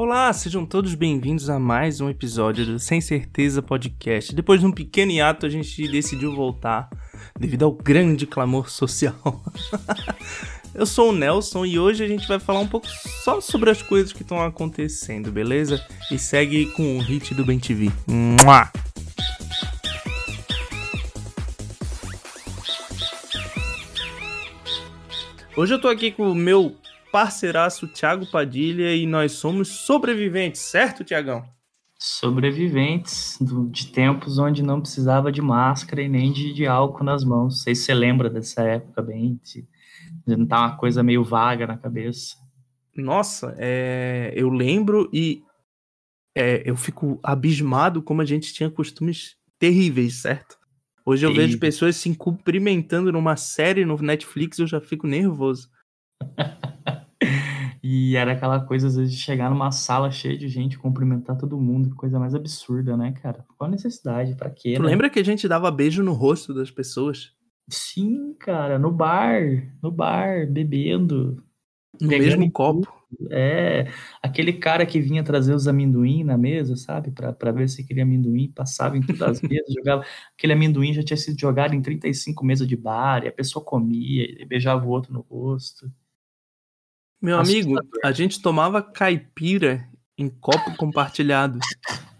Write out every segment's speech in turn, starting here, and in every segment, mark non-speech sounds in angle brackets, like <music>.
Olá, sejam todos bem-vindos a mais um episódio do Sem Certeza Podcast. Depois de um pequeno hiato, a gente decidiu voltar devido ao grande clamor social. <laughs> Eu sou o Nelson e hoje a gente vai falar um pouco só sobre as coisas que estão acontecendo, beleza? E segue com o hit do Ben TV. Hoje eu tô aqui com o meu parceiraço Thiago Padilha e nós somos sobreviventes, certo, Tiagão? Sobreviventes do, de tempos onde não precisava de máscara e nem de, de álcool nas mãos. Não sei se você lembra dessa época bem, se, não tá uma coisa meio vaga na cabeça. Nossa, é, eu lembro e é, eu fico abismado como a gente tinha costumes terríveis, certo? Hoje eu vejo pessoas se cumprimentando numa série no Netflix e eu já fico nervoso. <laughs> e era aquela coisa, às vezes, de chegar numa sala cheia de gente, cumprimentar todo mundo, coisa mais absurda, né, cara? Qual a necessidade? Pra quê? Tu né? lembra que a gente dava beijo no rosto das pessoas? Sim, cara, no bar, no bar, bebendo. No mesmo copo. É, aquele cara que vinha trazer os amendoim na mesa, sabe? para ver se aquele amendoim passava em todas as mesas, <laughs> jogava. Aquele amendoim já tinha sido jogado em 35 mesas de bar, e a pessoa comia e beijava o outro no rosto. Meu amigo, a gente tomava caipira em copo compartilhado.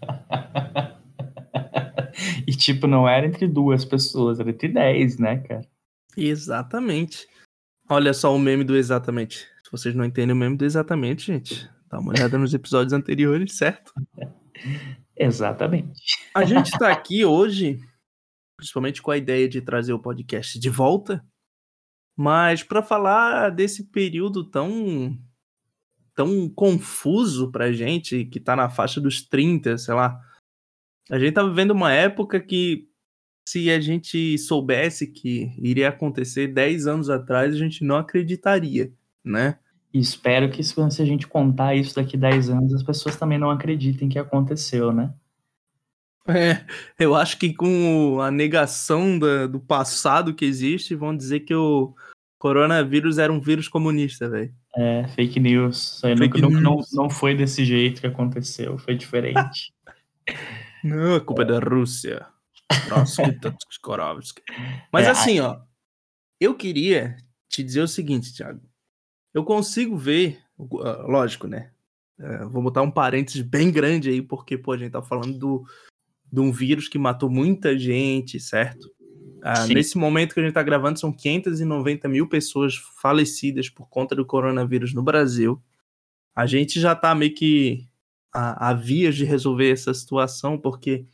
<laughs> e tipo, não era entre duas pessoas, era entre dez, né, cara? Exatamente. Olha só o meme do exatamente. Se vocês não entendem o meme do exatamente, gente, dá uma olhada nos episódios anteriores, certo? <laughs> Exatamente. A gente está aqui hoje, principalmente com a ideia de trazer o podcast de volta, mas para falar desse período tão tão confuso pra gente, que tá na faixa dos 30, sei lá. A gente tá vivendo uma época que se a gente soubesse que iria acontecer 10 anos atrás, a gente não acreditaria né? Espero que se a gente contar isso daqui 10 anos, as pessoas também não acreditem que aconteceu, né? É, eu acho que com a negação da, do passado que existe, vão dizer que o coronavírus era um vírus comunista, velho. É, fake news. Fake nunca, news. Não, não foi desse jeito que aconteceu, foi diferente. <laughs> não, a culpa é, da Rússia. Nossa, <laughs> Mas é, assim, ó, eu queria te dizer o seguinte, Thiago eu consigo ver, ah, lógico, né? É, vou botar um parênteses bem grande aí, porque, pô, a gente tá falando do, de um vírus que matou muita gente, certo? Ah, nesse momento que a gente tá gravando, são 590 mil pessoas falecidas por conta do coronavírus no Brasil. A gente já tá meio que a, a vias de resolver essa situação, porque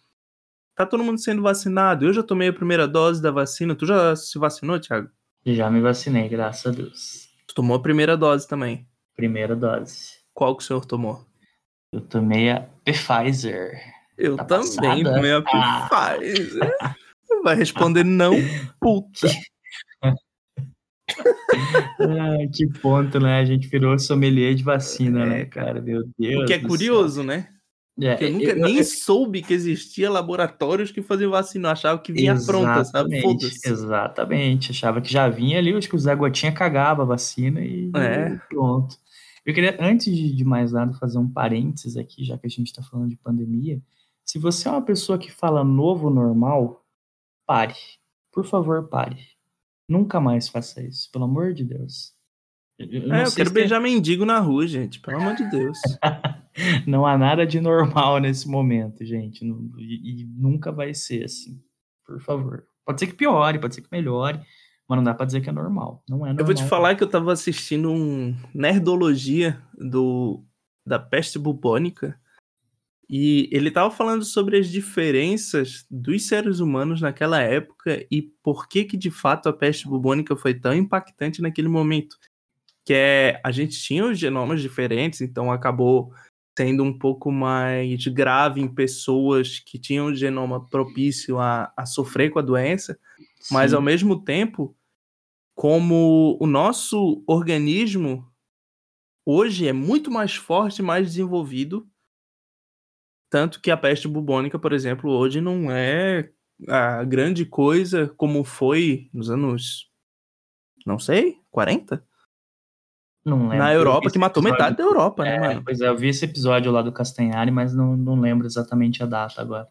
tá todo mundo sendo vacinado. Eu já tomei a primeira dose da vacina. Tu já se vacinou, Thiago? Já me vacinei, graças a Deus tomou a primeira dose também? Primeira dose. Qual que o senhor tomou? Eu tomei a Pfizer. Eu tá também passada. tomei a ah. Pfizer. <laughs> Vai responder não, puta. <laughs> ah, que ponto, né? A gente virou sommelier de vacina, é, né, cara? Meu Deus. O que é curioso, céu. né? É, eu nunca eu, nem eu, soube que existia laboratórios que faziam vacina, eu achava que vinha pronta, sabe? Exatamente, achava que já vinha ali, acho que o Zé Gotinha cagava a vacina e, é. e pronto. Eu queria, antes de, de mais nada, fazer um parênteses aqui, já que a gente está falando de pandemia. Se você é uma pessoa que fala novo normal, pare. Por favor, pare. Nunca mais faça isso, pelo amor de Deus. Eu, é, eu quero beijar mendigo na rua, gente, pelo amor de Deus. <laughs> não há nada de normal nesse momento, gente. E, e, nunca vai ser assim. Por favor. Pode ser que piore, pode ser que melhore, mas não dá pra dizer que é normal. Não é normal. Eu vou te falar que eu tava assistindo um Nerdologia do, da peste bubônica. E ele tava falando sobre as diferenças dos seres humanos naquela época e por que que de fato a peste bubônica foi tão impactante naquele momento. Que é, a gente tinha os genomas diferentes, então acabou sendo um pouco mais grave em pessoas que tinham o genoma propício a, a sofrer com a doença, Sim. mas ao mesmo tempo, como o nosso organismo hoje é muito mais forte, mais desenvolvido, tanto que a peste bubônica, por exemplo, hoje não é a grande coisa como foi nos anos, não sei, 40? Não lembro. Na Europa, que matou episódio... metade da Europa, né, é, mano? Pois é, eu vi esse episódio lá do Castanhari, mas não, não lembro exatamente a data agora.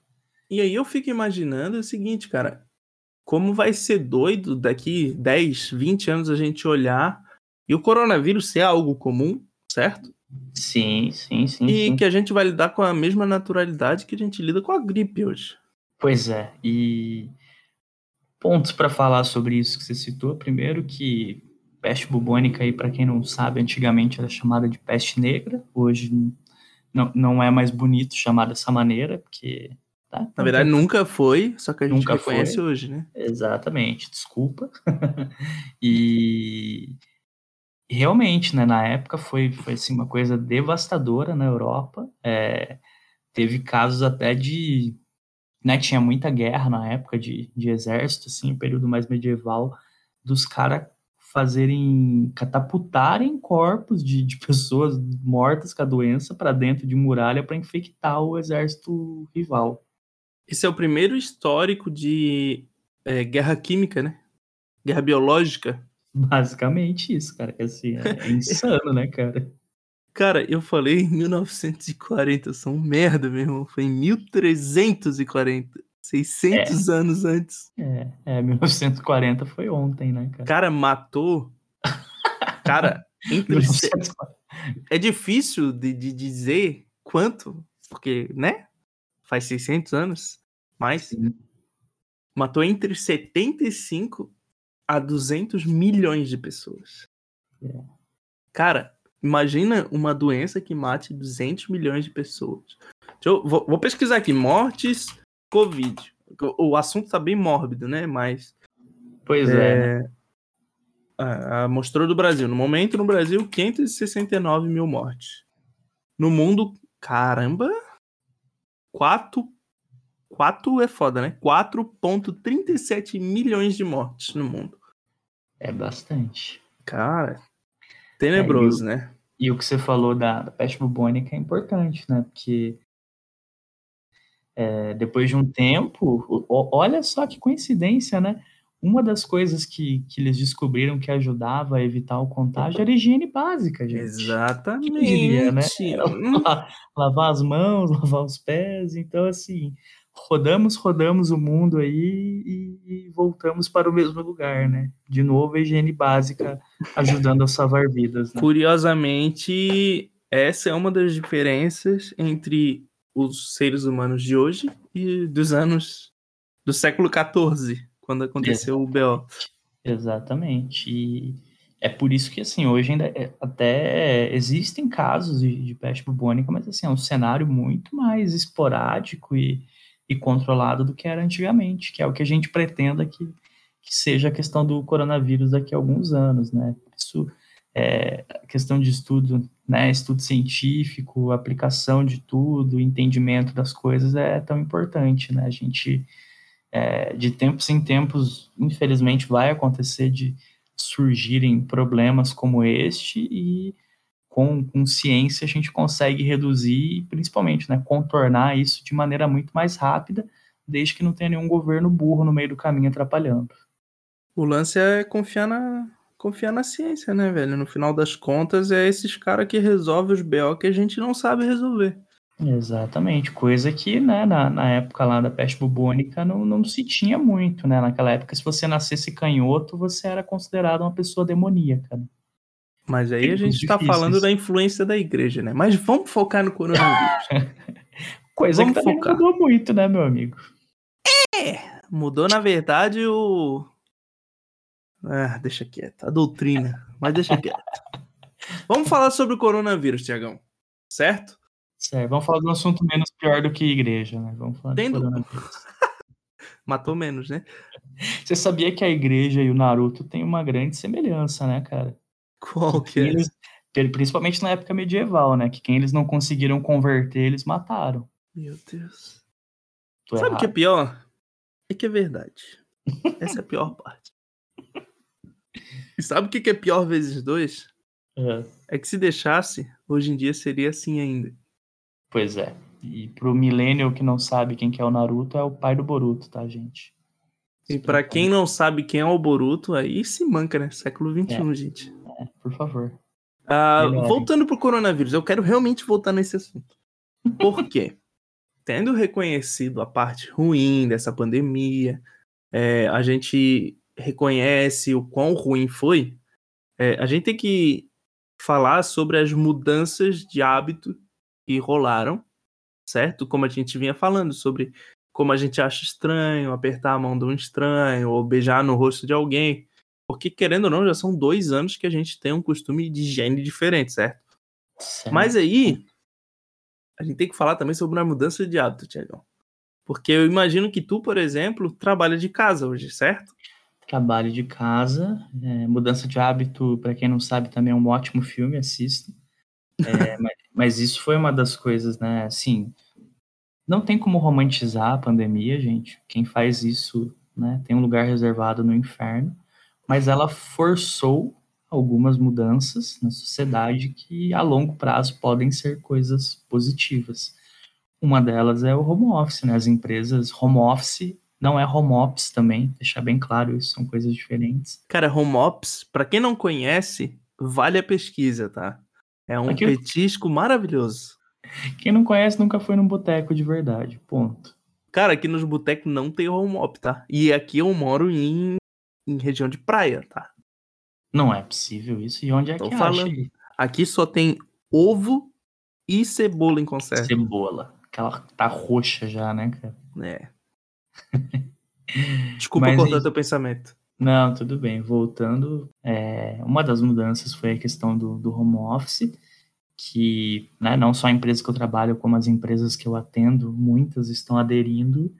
E aí eu fico imaginando o seguinte, cara. Como vai ser doido daqui 10, 20 anos a gente olhar e o coronavírus ser algo comum, certo? Sim, sim, sim. E sim. que a gente vai lidar com a mesma naturalidade que a gente lida com a gripe hoje. Pois é, e pontos para falar sobre isso que você citou. Primeiro que peste bubônica aí, para quem não sabe, antigamente era chamada de peste negra, hoje não, não é mais bonito chamar dessa maneira, porque Tá? Na verdade, nunca foi, só que a gente nunca reconhece foi. hoje, né? Exatamente, desculpa. <laughs> e realmente, né, na época foi, foi assim, uma coisa devastadora na Europa. É, teve casos até de. Né, tinha muita guerra na época de, de exército, assim, período mais medieval, dos caras fazerem catapultarem corpos de, de <laughs> pessoas mortas com a doença para dentro de muralha para infectar o exército rival. Esse é o primeiro histórico de é, guerra química, né? Guerra biológica. Basicamente isso, cara. Assim, é, é insano, né, cara? Cara, eu falei em 1940, eu sou um merda, meu irmão. Foi em 1340. 600 é. anos antes. É, é, 1940 foi ontem, né, cara? Cara, matou. Cara, entre... <laughs> é difícil de, de dizer quanto, porque, né? faz 600 anos, mais, Sim. matou entre 75 a 200 milhões de pessoas. É. Cara, imagina uma doença que mate 200 milhões de pessoas. Eu, vou, vou, pesquisar aqui, mortes, Covid. O, o, assunto tá bem mórbido, né? Mas... Pois é. é a, a, mostrou do Brasil. No momento, no Brasil, 569 mil mortes. No mundo, caramba, 4, 4 é foda, né? 4,37 milhões de mortes no mundo. É bastante. Cara, tenebroso, é, e o, né? E o que você falou da, da peste bubônica é importante, né? Porque é, depois de um tempo, olha só que coincidência, né? uma das coisas que, que eles descobriram que ajudava a evitar o contágio era higiene básica, gente. Exatamente. Diria, né? <laughs> Lavar, lavar as mãos, <laughs> lavar os pés. Então, assim, rodamos, rodamos o mundo aí e, voltamos para o mesmo lugar, né? De novo, a higiene básica ajudando a salvar vidas. Né? Curiosamente, essa é uma das diferenças entre os seres humanos de hoje e dos anos do século XIV quando aconteceu Exatamente. o BO. Exatamente. E é por isso que, assim, hoje ainda é, até existem casos de, de, peste bubônica, mas, assim, é um cenário muito mais esporádico e, e controlado do que era antigamente, que é o que a gente pretenda que, que seja a questão do coronavírus daqui a alguns anos, né? Isso é questão de estudo, né? Estudo científico, aplicação de tudo, entendimento das coisas é tão importante, né? A gente é, de tempos em tempos, infelizmente, vai acontecer de surgirem problemas como este e com, com ciência a gente consegue reduzir e principalmente né, contornar isso de maneira muito mais rápida, desde que não tenha nenhum governo burro no meio do caminho atrapalhando. O lance é confiar na, confiar na ciência, né, velho? No final das contas, é esses caras que resolvem os BO que a gente não sabe resolver. Exatamente, coisa que, né, na, na época lá da peste bubônica não, não se tinha muito, né? Naquela época, se você nascesse canhoto, você era considerado uma pessoa demoníaca. Mas aí a gente está falando da influência da igreja, né? Mas vamos focar no coronavírus. <laughs> coisa vamos que também focar. mudou muito, né, meu amigo? É, mudou na verdade o... Ah, deixa quieto, a doutrina, mas deixa quieto. <laughs> vamos falar sobre o coronavírus, Tiagão, certo? Certo, vamos falar de um assunto menos pior do que igreja, né? Vamos falar Tendo... <laughs> Matou menos, né? Você sabia que a igreja e o Naruto têm uma grande semelhança, né, cara? Qual que é? Eles, principalmente na época medieval, né? Que quem eles não conseguiram converter, eles mataram. Meu Deus. Tô Sabe o que é pior? É que é verdade. Essa é a pior parte. E sabe o que é pior vezes dois? É. é que se deixasse, hoje em dia seria assim ainda. Pois é. E pro millennial que não sabe quem que é o Naruto, é o pai do Boruto, tá, gente? E para quem não sabe quem é o Boruto, aí se manca, né? Século XXI, é. gente. É, por favor. Uh, voltando pro coronavírus, eu quero realmente voltar nesse assunto. Por quê? <laughs> Tendo reconhecido a parte ruim dessa pandemia, é, a gente reconhece o quão ruim foi, é, a gente tem que falar sobre as mudanças de hábito que rolaram, certo? Como a gente vinha falando sobre como a gente acha estranho apertar a mão de um estranho ou beijar no rosto de alguém. Porque, querendo ou não, já são dois anos que a gente tem um costume de higiene diferente, certo? certo. Mas aí, a gente tem que falar também sobre uma mudança de hábito, Tiagão. Porque eu imagino que tu, por exemplo, trabalha de casa hoje, certo? Trabalho de casa. É, mudança de hábito, para quem não sabe, também é um ótimo filme, assista. É, <laughs> mas, mas, isso foi uma das coisas, né? Assim, não tem como romantizar a pandemia, gente. Quem faz isso, né, tem um lugar reservado no inferno. Mas ela forçou algumas mudanças na sociedade que a longo prazo podem ser coisas positivas. Uma delas é o home office, né? As empresas home office não é home office também, deixar bem claro, isso são coisas diferentes. Cara, home office, para quem não conhece, vale a pesquisa, tá? É um Aqui petisco maravilhoso. Quem não conhece nunca foi num boteco de verdade, ponto. Cara, aqui nos botecos não tem home office, tá? E aqui eu moro em, em região de praia, tá? Não é possível isso. E onde é Tô que falando. acha? Aqui só tem ovo e cebola em conserva. Cebola. Aquela tá roxa já, né, cara? É. <laughs> Desculpa Mas, cortar teu pensamento. Não, tudo bem. Voltando, é, uma das mudanças foi a questão do, do home office que né, não só a empresa que eu trabalho, como as empresas que eu atendo, muitas estão aderindo.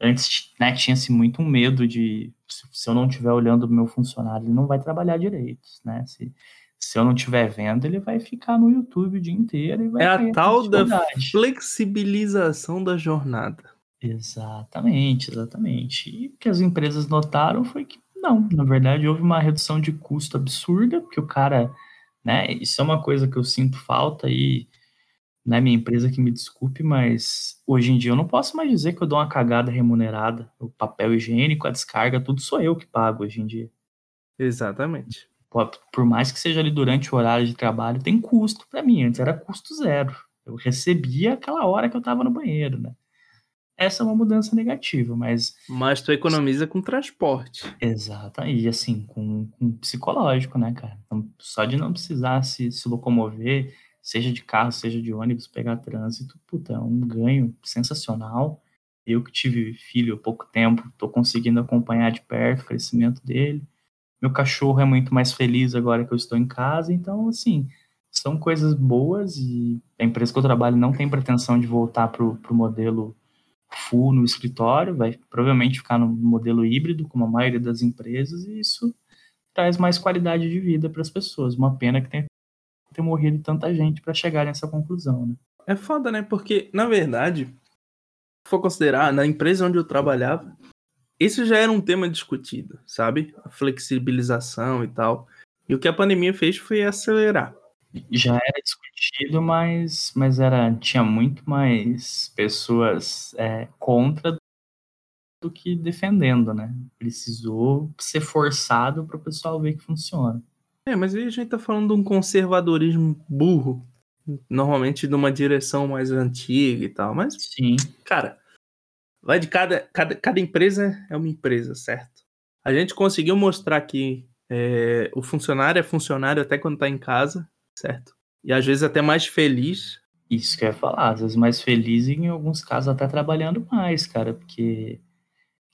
Antes né, tinha-se muito um medo de se eu não estiver olhando o meu funcionário, ele não vai trabalhar direito. Né? Se, se eu não estiver vendo, ele vai ficar no YouTube o dia inteiro e vai É a tal da flexibilização da jornada. Exatamente, exatamente. E o que as empresas notaram foi que não, na verdade houve uma redução de custo absurda, porque o cara né? Isso é uma coisa que eu sinto falta e, né, minha empresa que me desculpe, mas hoje em dia eu não posso mais dizer que eu dou uma cagada remunerada. O papel higiênico, a descarga, tudo sou eu que pago hoje em dia. Exatamente. Por mais que seja ali durante o horário de trabalho, tem custo para mim. Antes era custo zero. Eu recebia aquela hora que eu estava no banheiro, né? essa é uma mudança negativa, mas. Mas tu economiza com transporte. Exato, e assim, com, com psicológico, né, cara? Então, só de não precisar se, se locomover, seja de carro, seja de ônibus, pegar trânsito, puta, é um ganho sensacional. Eu que tive filho há pouco tempo, tô conseguindo acompanhar de perto o crescimento dele. Meu cachorro é muito mais feliz agora que eu estou em casa, então, assim, são coisas boas e a empresa que eu trabalho não tem pretensão de voltar para o modelo full no escritório, vai provavelmente ficar no modelo híbrido, como a maioria das empresas, e isso traz mais qualidade de vida para as pessoas. Uma pena que tenha ter morrido tanta gente para chegar nessa conclusão, né? É foda, né? Porque, na verdade, se for considerar, na empresa onde eu trabalhava, isso já era um tema discutido, sabe? A flexibilização e tal. E o que a pandemia fez foi acelerar já era discutido, mas, mas era, tinha muito mais pessoas é, contra do que defendendo, né? Precisou ser forçado para o pessoal ver que funciona. É, mas aí a gente tá falando de um conservadorismo burro, normalmente de uma direção mais antiga e tal, mas sim, cara, vai de cada, cada, cada empresa é uma empresa, certo? A gente conseguiu mostrar que é, o funcionário é funcionário até quando tá em casa, certo? E às vezes até mais feliz. Isso que eu ia falar, às vezes mais feliz e em alguns casos até trabalhando mais, cara, porque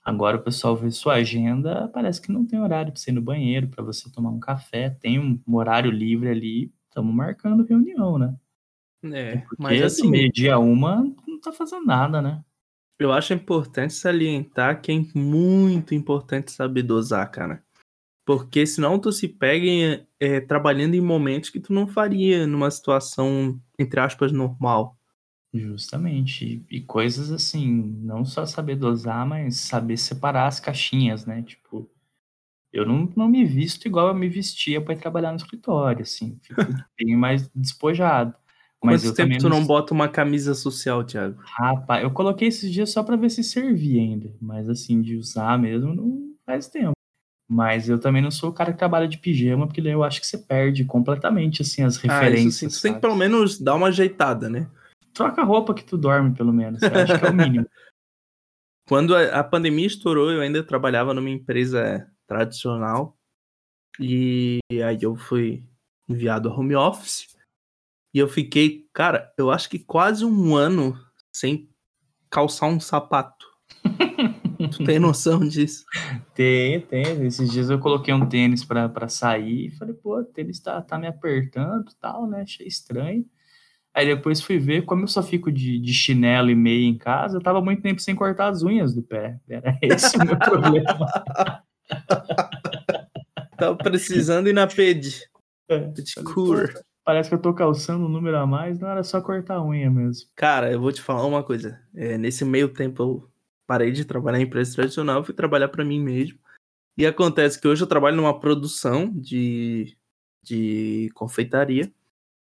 agora o pessoal vê sua agenda, parece que não tem horário para você ir no banheiro, para você tomar um café, tem um horário livre ali, estamos marcando reunião, né? É, porque, mas assim, meio-dia uma não tá fazendo nada, né? Eu acho importante salientar que é muito importante saber dosar, cara. Porque senão tu se pega é, trabalhando em momentos que tu não faria numa situação, entre aspas, normal. Justamente. E, e coisas assim, não só saber dosar, mas saber separar as caixinhas, né? Tipo, eu não, não me visto igual eu me vestia para ir trabalhar no escritório, assim. Fico <laughs> bem mais despojado. Mas Quanto tempo tu não bota uma camisa social, Thiago? Rapaz, eu coloquei esses dias só para ver se servia ainda. Mas assim, de usar mesmo, não faz tempo. Mas eu também não sou o cara que trabalha de pijama, porque daí eu acho que você perde completamente, assim, as referências. Ah, isso sim. Você tem que pelo menos dar uma ajeitada, né? Troca a roupa que tu dorme, pelo menos. Eu acho que é o mínimo. <laughs> Quando a, a pandemia estourou, eu ainda trabalhava numa empresa tradicional. E aí eu fui enviado a home office. E eu fiquei, cara, eu acho que quase um ano sem calçar um sapato. <laughs> tu tem noção disso? Tem, tem. Esses dias eu coloquei um tênis pra, pra sair e falei, pô, o tênis tá, tá me apertando e tal, né? Achei estranho. Aí depois fui ver, como eu só fico de, de chinelo e meia em casa, eu tava muito tempo sem cortar as unhas do pé. Era <laughs> esse o meu problema. <laughs> tava precisando ir na ped. É, cure. Parece que eu tô calçando um número a mais, não era só cortar a unha mesmo. Cara, eu vou te falar uma coisa. É, nesse meio tempo eu parei de trabalhar em empresa tradicional, fui trabalhar para mim mesmo. E acontece que hoje eu trabalho numa produção de, de confeitaria.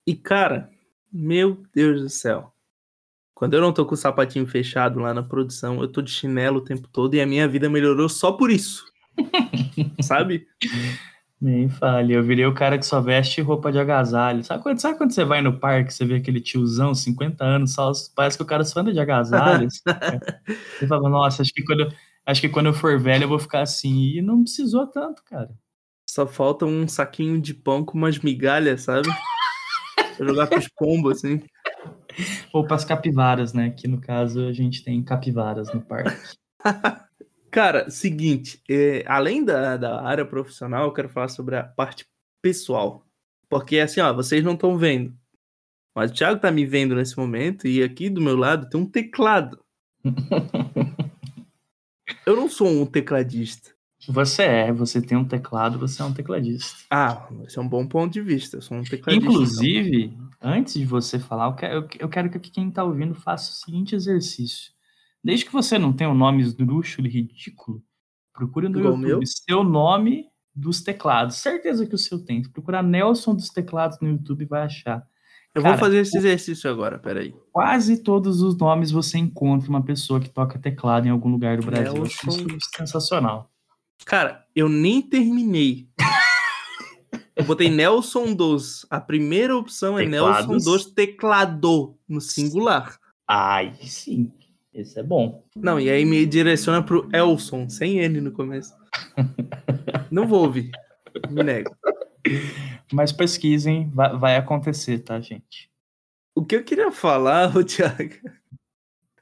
E, cara, meu Deus do céu. Quando eu não tô com o sapatinho fechado lá na produção, eu tô de chinelo o tempo todo e a minha vida melhorou só por isso. <laughs> Sabe? Nem fale, eu virei o cara que só veste roupa de agasalho. Sabe quando, sabe quando você vai no parque, você vê aquele tiozão, 50 anos, só, parece que o cara só anda de agasalhos. <laughs> você fala, nossa, acho que, quando, acho que quando eu for velho eu vou ficar assim. E não precisou tanto, cara. Só falta um saquinho de pão com umas migalhas, sabe? Jogar com os pombos, assim. Ou para as capivaras, né? Que no caso a gente tem capivaras no parque. <laughs> Cara, seguinte, é, além da, da área profissional, eu quero falar sobre a parte pessoal. Porque assim, ó, vocês não estão vendo. Mas o Thiago tá me vendo nesse momento e aqui do meu lado tem um teclado. <laughs> eu não sou um tecladista. Você é, você tem um teclado, você é um tecladista. Ah, esse é um bom ponto de vista. Eu sou um tecladista. Inclusive, então. antes de você falar, eu quero, eu quero que quem está ouvindo faça o seguinte exercício. Desde que você não tenha um nome esdrúxulo e ridículo, procure no Igual YouTube meu? seu nome dos teclados. Certeza que o seu tem. Se procurar Nelson dos teclados no YouTube, vai achar. Eu Cara, vou fazer esse exercício agora, peraí. Quase todos os nomes você encontra uma pessoa que toca teclado em algum lugar do Brasil. Nelson... Isso é sensacional. Cara, eu nem terminei. eu botei Nelson dos. A primeira opção é Nelson dos teclado, no singular. Ai, sim. Esse é bom. Não, e aí me direciona pro Elson, sem N no começo. Não vou ouvir. Me nego. Mas pesquisem, vai, vai acontecer, tá, gente? O que eu queria falar, <laughs> Thiago,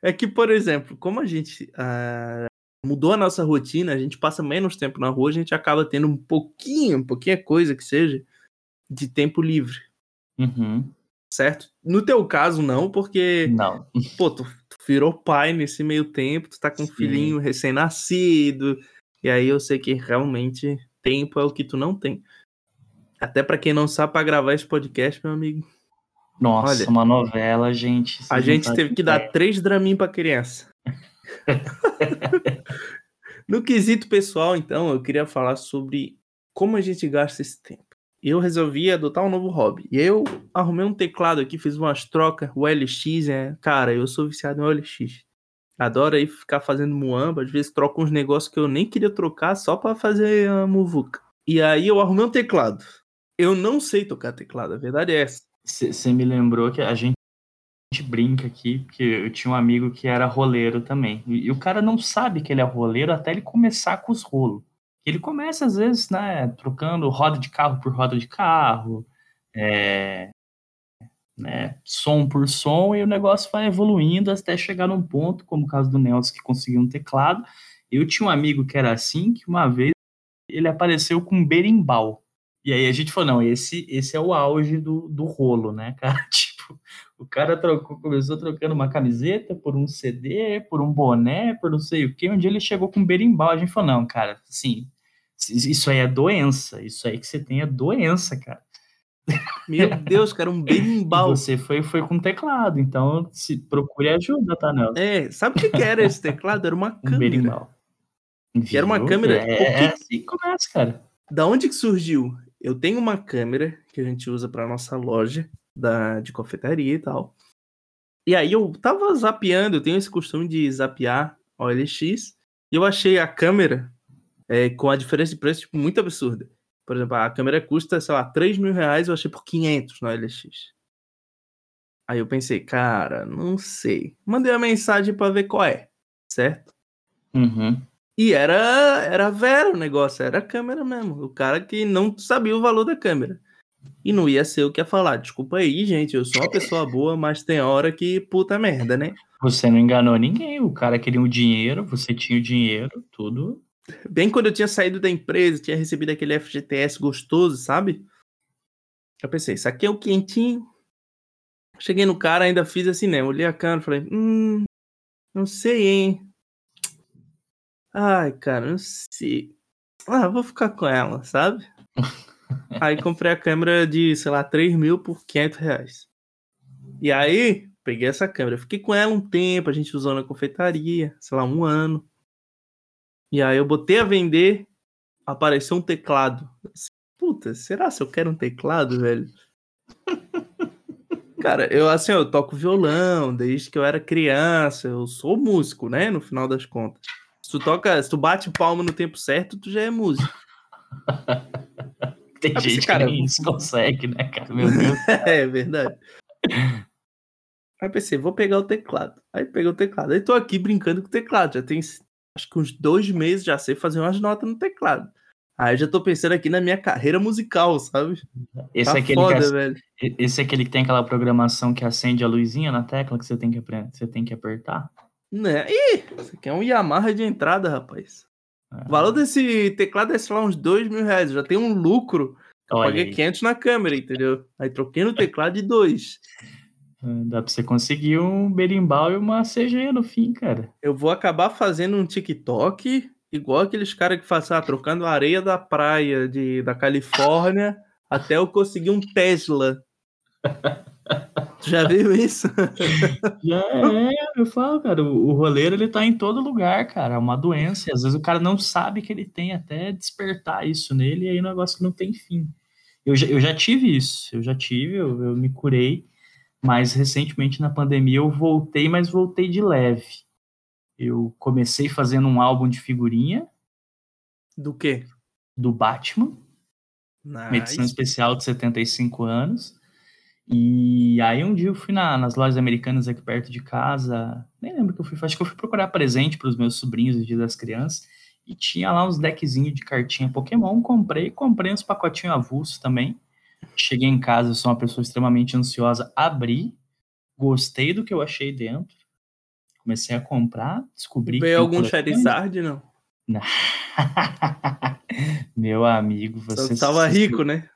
é que, por exemplo, como a gente uh, mudou a nossa rotina, a gente passa menos tempo na rua, a gente acaba tendo um pouquinho, um pouquinho coisa que seja, de tempo livre. Uhum. Certo? No teu caso, não, porque. Não. <laughs> Pô, tu, tu virou pai nesse meio tempo, tu tá com Sim. um filhinho recém-nascido, e aí eu sei que realmente tempo é o que tu não tem. Até para quem não sabe, para gravar esse podcast, meu amigo. Nossa, olha, uma novela, gente. A gente teve que dar três dramin pra criança. <laughs> no quesito pessoal, então, eu queria falar sobre como a gente gasta esse tempo. Eu resolvi adotar um novo hobby. E eu arrumei um teclado aqui, fiz umas trocas. O LX é. Cara, eu sou viciado em OLX. Adoro aí ficar fazendo muamba. Às vezes troco uns negócios que eu nem queria trocar só para fazer a muvuca. E aí eu arrumei um teclado. Eu não sei tocar teclado, a verdade é essa. Você me lembrou que a gente gente brinca aqui, porque eu tinha um amigo que era roleiro também. E, e, o cara não sabe que ele é roleiro até ele começar com os rolos. Ele começa, às vezes, né, trocando roda de carro por roda de carro, é, né, som por som, e o negócio vai evoluindo até chegar num ponto, como o caso do Nelson, que conseguiu um teclado. Eu tinha um amigo que era assim, que uma vez ele apareceu com um berimbau. E aí a gente falou, não, esse, esse é o auge do, do rolo, né, cara? <laughs> O cara trocou, começou trocando uma camiseta por um CD, por um boné, por não sei o quê. Um dia ele chegou com um berimbau. A gente falou: não, cara, assim, isso aí é doença. Isso aí que você tem é doença, cara. Meu <laughs> Deus, cara, um berimbau. Você foi, foi com teclado, então se procure ajuda, tá, Nelson? É, sabe o que, que era esse teclado? Era uma câmera. <laughs> Um berimbau. Que era uma câmera. É, é assim que começa, cara. Da onde que surgiu? Eu tenho uma câmera que a gente usa para nossa loja da, de confeitaria e tal. E aí eu tava zapeando, eu tenho esse costume de zapear OLX, e eu achei a câmera é, com a diferença de preço tipo, muito absurda. Por exemplo, a câmera custa, sei lá, 3 mil reais, eu achei por 500 no LX. Aí eu pensei, cara, não sei. Mandei uma mensagem para ver qual é, certo? Uhum. E era, era vera o negócio, era a câmera mesmo. O cara que não sabia o valor da câmera. E não ia ser o que ia falar. Desculpa aí, gente, eu sou uma pessoa boa, mas tem hora que puta merda, né? Você não enganou ninguém. O cara queria o dinheiro, você tinha o dinheiro, tudo. Bem quando eu tinha saído da empresa, tinha recebido aquele FGTS gostoso, sabe? Eu pensei, isso aqui é o quentinho. Cheguei no cara, ainda fiz assim, né? Olhei a câmera e falei, hum, não sei, hein? Ai, cara, não sei. Ah, vou ficar com ela, sabe? <laughs> aí comprei a câmera de, sei lá, 3 mil por 500 reais. E aí, peguei essa câmera. Fiquei com ela um tempo, a gente usou na confeitaria, sei lá, um ano. E aí eu botei a vender, apareceu um teclado. Puta, será se eu quero um teclado, velho? <laughs> Cara, eu assim, eu toco violão desde que eu era criança, eu sou músico, né, no final das contas. Se tu toca, se tu bate palma no tempo certo, tu já é músico. <laughs> <laughs> Tem ah, gente cara, que nem isso consegue, né, cara? Meu Deus. <laughs> é verdade. Aí pensei, vou pegar o teclado. Aí peguei o teclado. Aí tô aqui brincando com o teclado. Já tem acho que uns dois meses já sei fazer umas notas no teclado. Aí já tô pensando aqui na minha carreira musical, sabe? Esse, tá é, aquele foda, que, velho. esse é aquele que tem aquela programação que acende a luzinha na tecla que você tem que, você tem que apertar? Né? Ih, isso aqui é um Yamaha de entrada, rapaz. Ah. O valor desse teclado é, sei lá, uns dois mil reais. Já tem um lucro. Eu Olha paguei aí. 500 na câmera, entendeu? Aí troquei no teclado de dois. Ah, <laughs> dá pra você conseguir um berimbau e uma CG no fim, cara. Eu vou acabar fazendo um TikTok igual aqueles caras que fazem, ah, trocando areia da praia de, da Califórnia até eu conseguir um Tesla. <laughs> Já viu isso? <laughs> Já é, eu falo, cara, o, o roleiro ele tá em todo lugar, cara, é uma doença, às vezes o cara não sabe que ele tem até despertar isso nele, e aí o negócio não tem fim. Eu já, eu já tive isso, eu já tive, eu, eu me curei, mas recentemente na pandemia eu voltei, mas voltei de leve. Eu comecei fazendo um álbum de figurinha. Do quê? Do Batman. Nice. Uma edição especial de 75 anos. E aí um dia eu fui na, nas lojas americanas aqui perto de casa, nem lembro que eu fui, acho que eu fui procurar presente para os meus sobrinhos no dia das crianças, e tinha lá uns deckzinhos de cartinha Pokémon, comprei, comprei uns pacotinhos avulsos também. Cheguei em casa, eu sou uma pessoa extremamente ansiosa, abri, gostei do que eu achei dentro, comecei a comprar, descobri Veio que algum Charizard, não? Não. <laughs> Meu amigo, você... Você tava rico, né?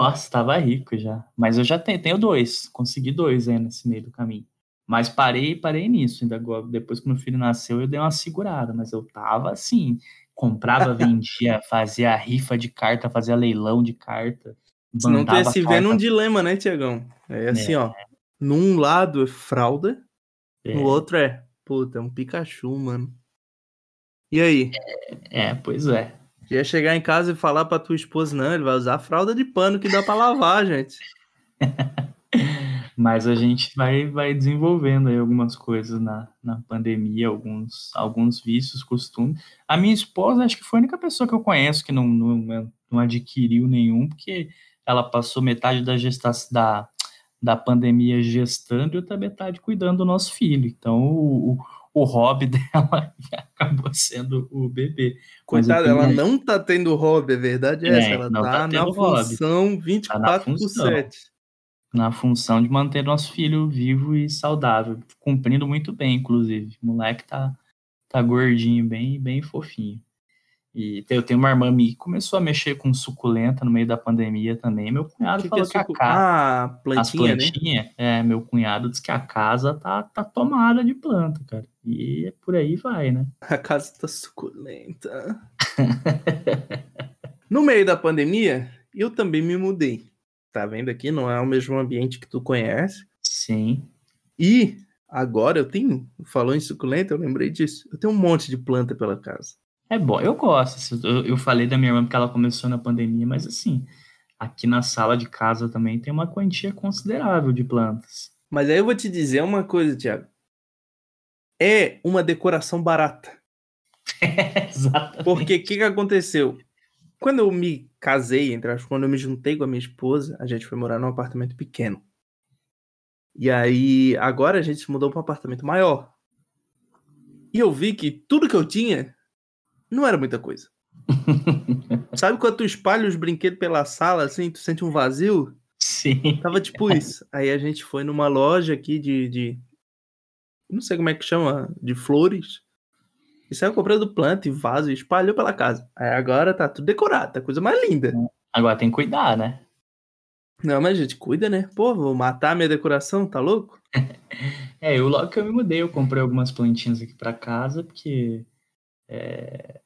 Nossa, tava rico já. Mas eu já tenho, tenho dois. Consegui dois aí nesse meio do caminho. Mas parei, parei nisso. Ainda depois que meu filho nasceu, eu dei uma segurada. Mas eu tava assim, comprava, <laughs> vendia, fazia rifa de carta, fazia leilão de carta. Não tem se vê num dilema, né, Tiagão? É assim, é. ó. Num lado é fralda, é. no outro é, puta, é um Pikachu, mano. E aí? É, é pois é. Ia chegar em casa e falar pra tua esposa, não, ele vai usar fralda de pano que dá pra lavar, gente. <laughs> Mas a gente vai, vai desenvolvendo aí algumas coisas na, na pandemia, alguns, alguns vícios, costumes. A minha esposa, acho que foi a única pessoa que eu conheço que não, não, não adquiriu nenhum, porque ela passou metade da gestação da, da pandemia gestando e outra metade cuidando do nosso filho. Então, o hobby <laughs> dela acabou sendo o bebê. Coitada, ela não tá tendo hobby, a verdade é, é essa. Ela tá, tá na função 24 tá na função, por 7. Na função de manter nosso filho vivo e saudável, cumprindo muito bem, inclusive. O moleque tá, tá gordinho, bem, bem fofinho. E eu tenho uma irmã que começou a mexer com suculenta no meio da pandemia também. Meu cunhado que falou que, é que a casa. Ah, plantinha, plantinha, né? É, meu cunhado disse que a casa tá, tá tomada de planta, cara. E por aí vai, né? A casa tá suculenta. <laughs> no meio da pandemia, eu também me mudei. Tá vendo aqui? Não é o mesmo ambiente que tu conhece. Sim. E agora eu tenho, falou em suculenta, eu lembrei disso. Eu tenho um monte de planta pela casa. É bom, eu gosto. Eu, eu falei da minha irmã porque ela começou na pandemia, mas assim, aqui na sala de casa também tem uma quantia considerável de plantas. Mas aí eu vou te dizer uma coisa, Tiago. É uma decoração barata. <laughs> Exatamente. Porque o que, que aconteceu? Quando eu me casei, entre as, quando eu me juntei com a minha esposa, a gente foi morar num apartamento pequeno. E aí, agora a gente se mudou para um apartamento maior. E eu vi que tudo que eu tinha não era muita coisa. <laughs> Sabe quando tu espalha os brinquedos pela sala, assim, tu sente um vazio? Sim. Tava tipo isso. Aí a gente foi numa loja aqui de, de. Não sei como é que chama, de flores. E saiu comprando planta e vaso e espalhou pela casa. Aí agora tá tudo decorado, tá coisa mais linda. Agora tem que cuidar, né? Não, mas a gente cuida, né? Pô, vou matar minha decoração, tá louco? <laughs> é, eu logo que eu me mudei, eu comprei algumas plantinhas aqui para casa, porque é,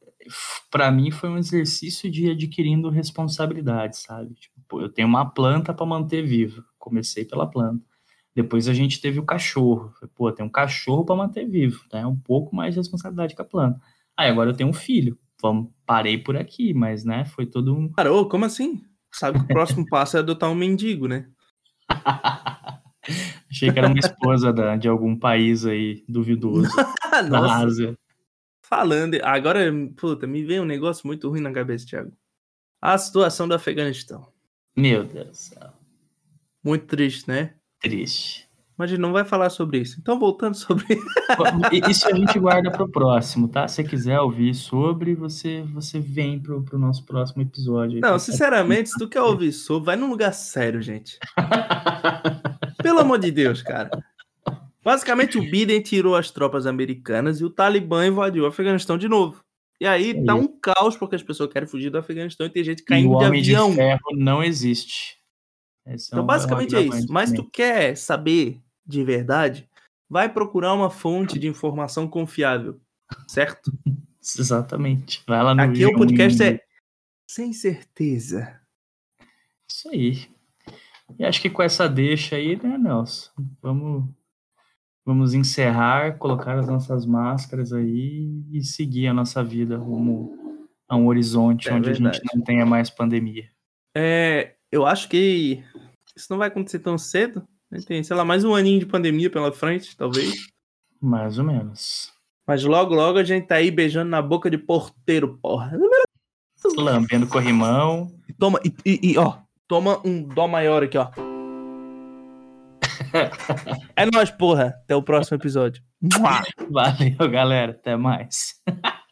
para mim foi um exercício de adquirindo responsabilidade, sabe? Tipo, eu tenho uma planta para manter viva. Comecei pela planta. Depois a gente teve o cachorro. Pô, tem um cachorro para manter vivo, né? Um pouco mais de responsabilidade com a planta. Aí agora eu tenho um filho. Vamos, parei por aqui, mas né, foi todo um. Parou? Como assim? Sabe que o próximo passo é adotar um mendigo, né? <laughs> Achei que era uma esposa da, de algum país aí duvidoso. <laughs> da Ásia. Falando, agora, puta, me veio um negócio muito ruim na cabeça, Thiago. A situação do Afeganistão. Meu Deus do céu. Muito triste, né? Triste. Mas a gente não vai falar sobre isso. Então, voltando sobre. <laughs> isso a gente guarda para o próximo, tá? Se você quiser ouvir sobre, você você vem pro, pro nosso próximo episódio. Não, sinceramente, se tu quer ouvir sobre, vai num lugar sério, gente. Pelo amor de Deus, cara. Basicamente, o Biden tirou as tropas americanas e o Talibã invadiu o Afeganistão de novo. E aí tá um caos porque as pessoas querem fugir do Afeganistão e tem gente caindo e o homem de avião. De ferro não existe. Esse então, é um, basicamente é, um é isso. Mas tu quer saber de verdade, vai procurar uma fonte de informação confiável, certo? <laughs> Exatamente. Vai lá no Aqui o podcast é sem certeza. Isso aí. E acho que com essa deixa aí, né, Nelson? Vamos, vamos encerrar, colocar as nossas máscaras aí e seguir a nossa vida rumo a um horizonte é onde verdade. a gente não tenha mais pandemia. É, eu acho que isso não vai acontecer tão cedo, tem, sei lá, mais um aninho de pandemia pela frente, talvez. Mais ou menos. Mas logo, logo a gente tá aí beijando na boca de porteiro, porra. Lambendo corrimão. E toma, e, e, e, ó, toma um dó maior aqui, ó. <laughs> é nóis, porra. Até o próximo episódio. Valeu, galera. Até mais. <laughs>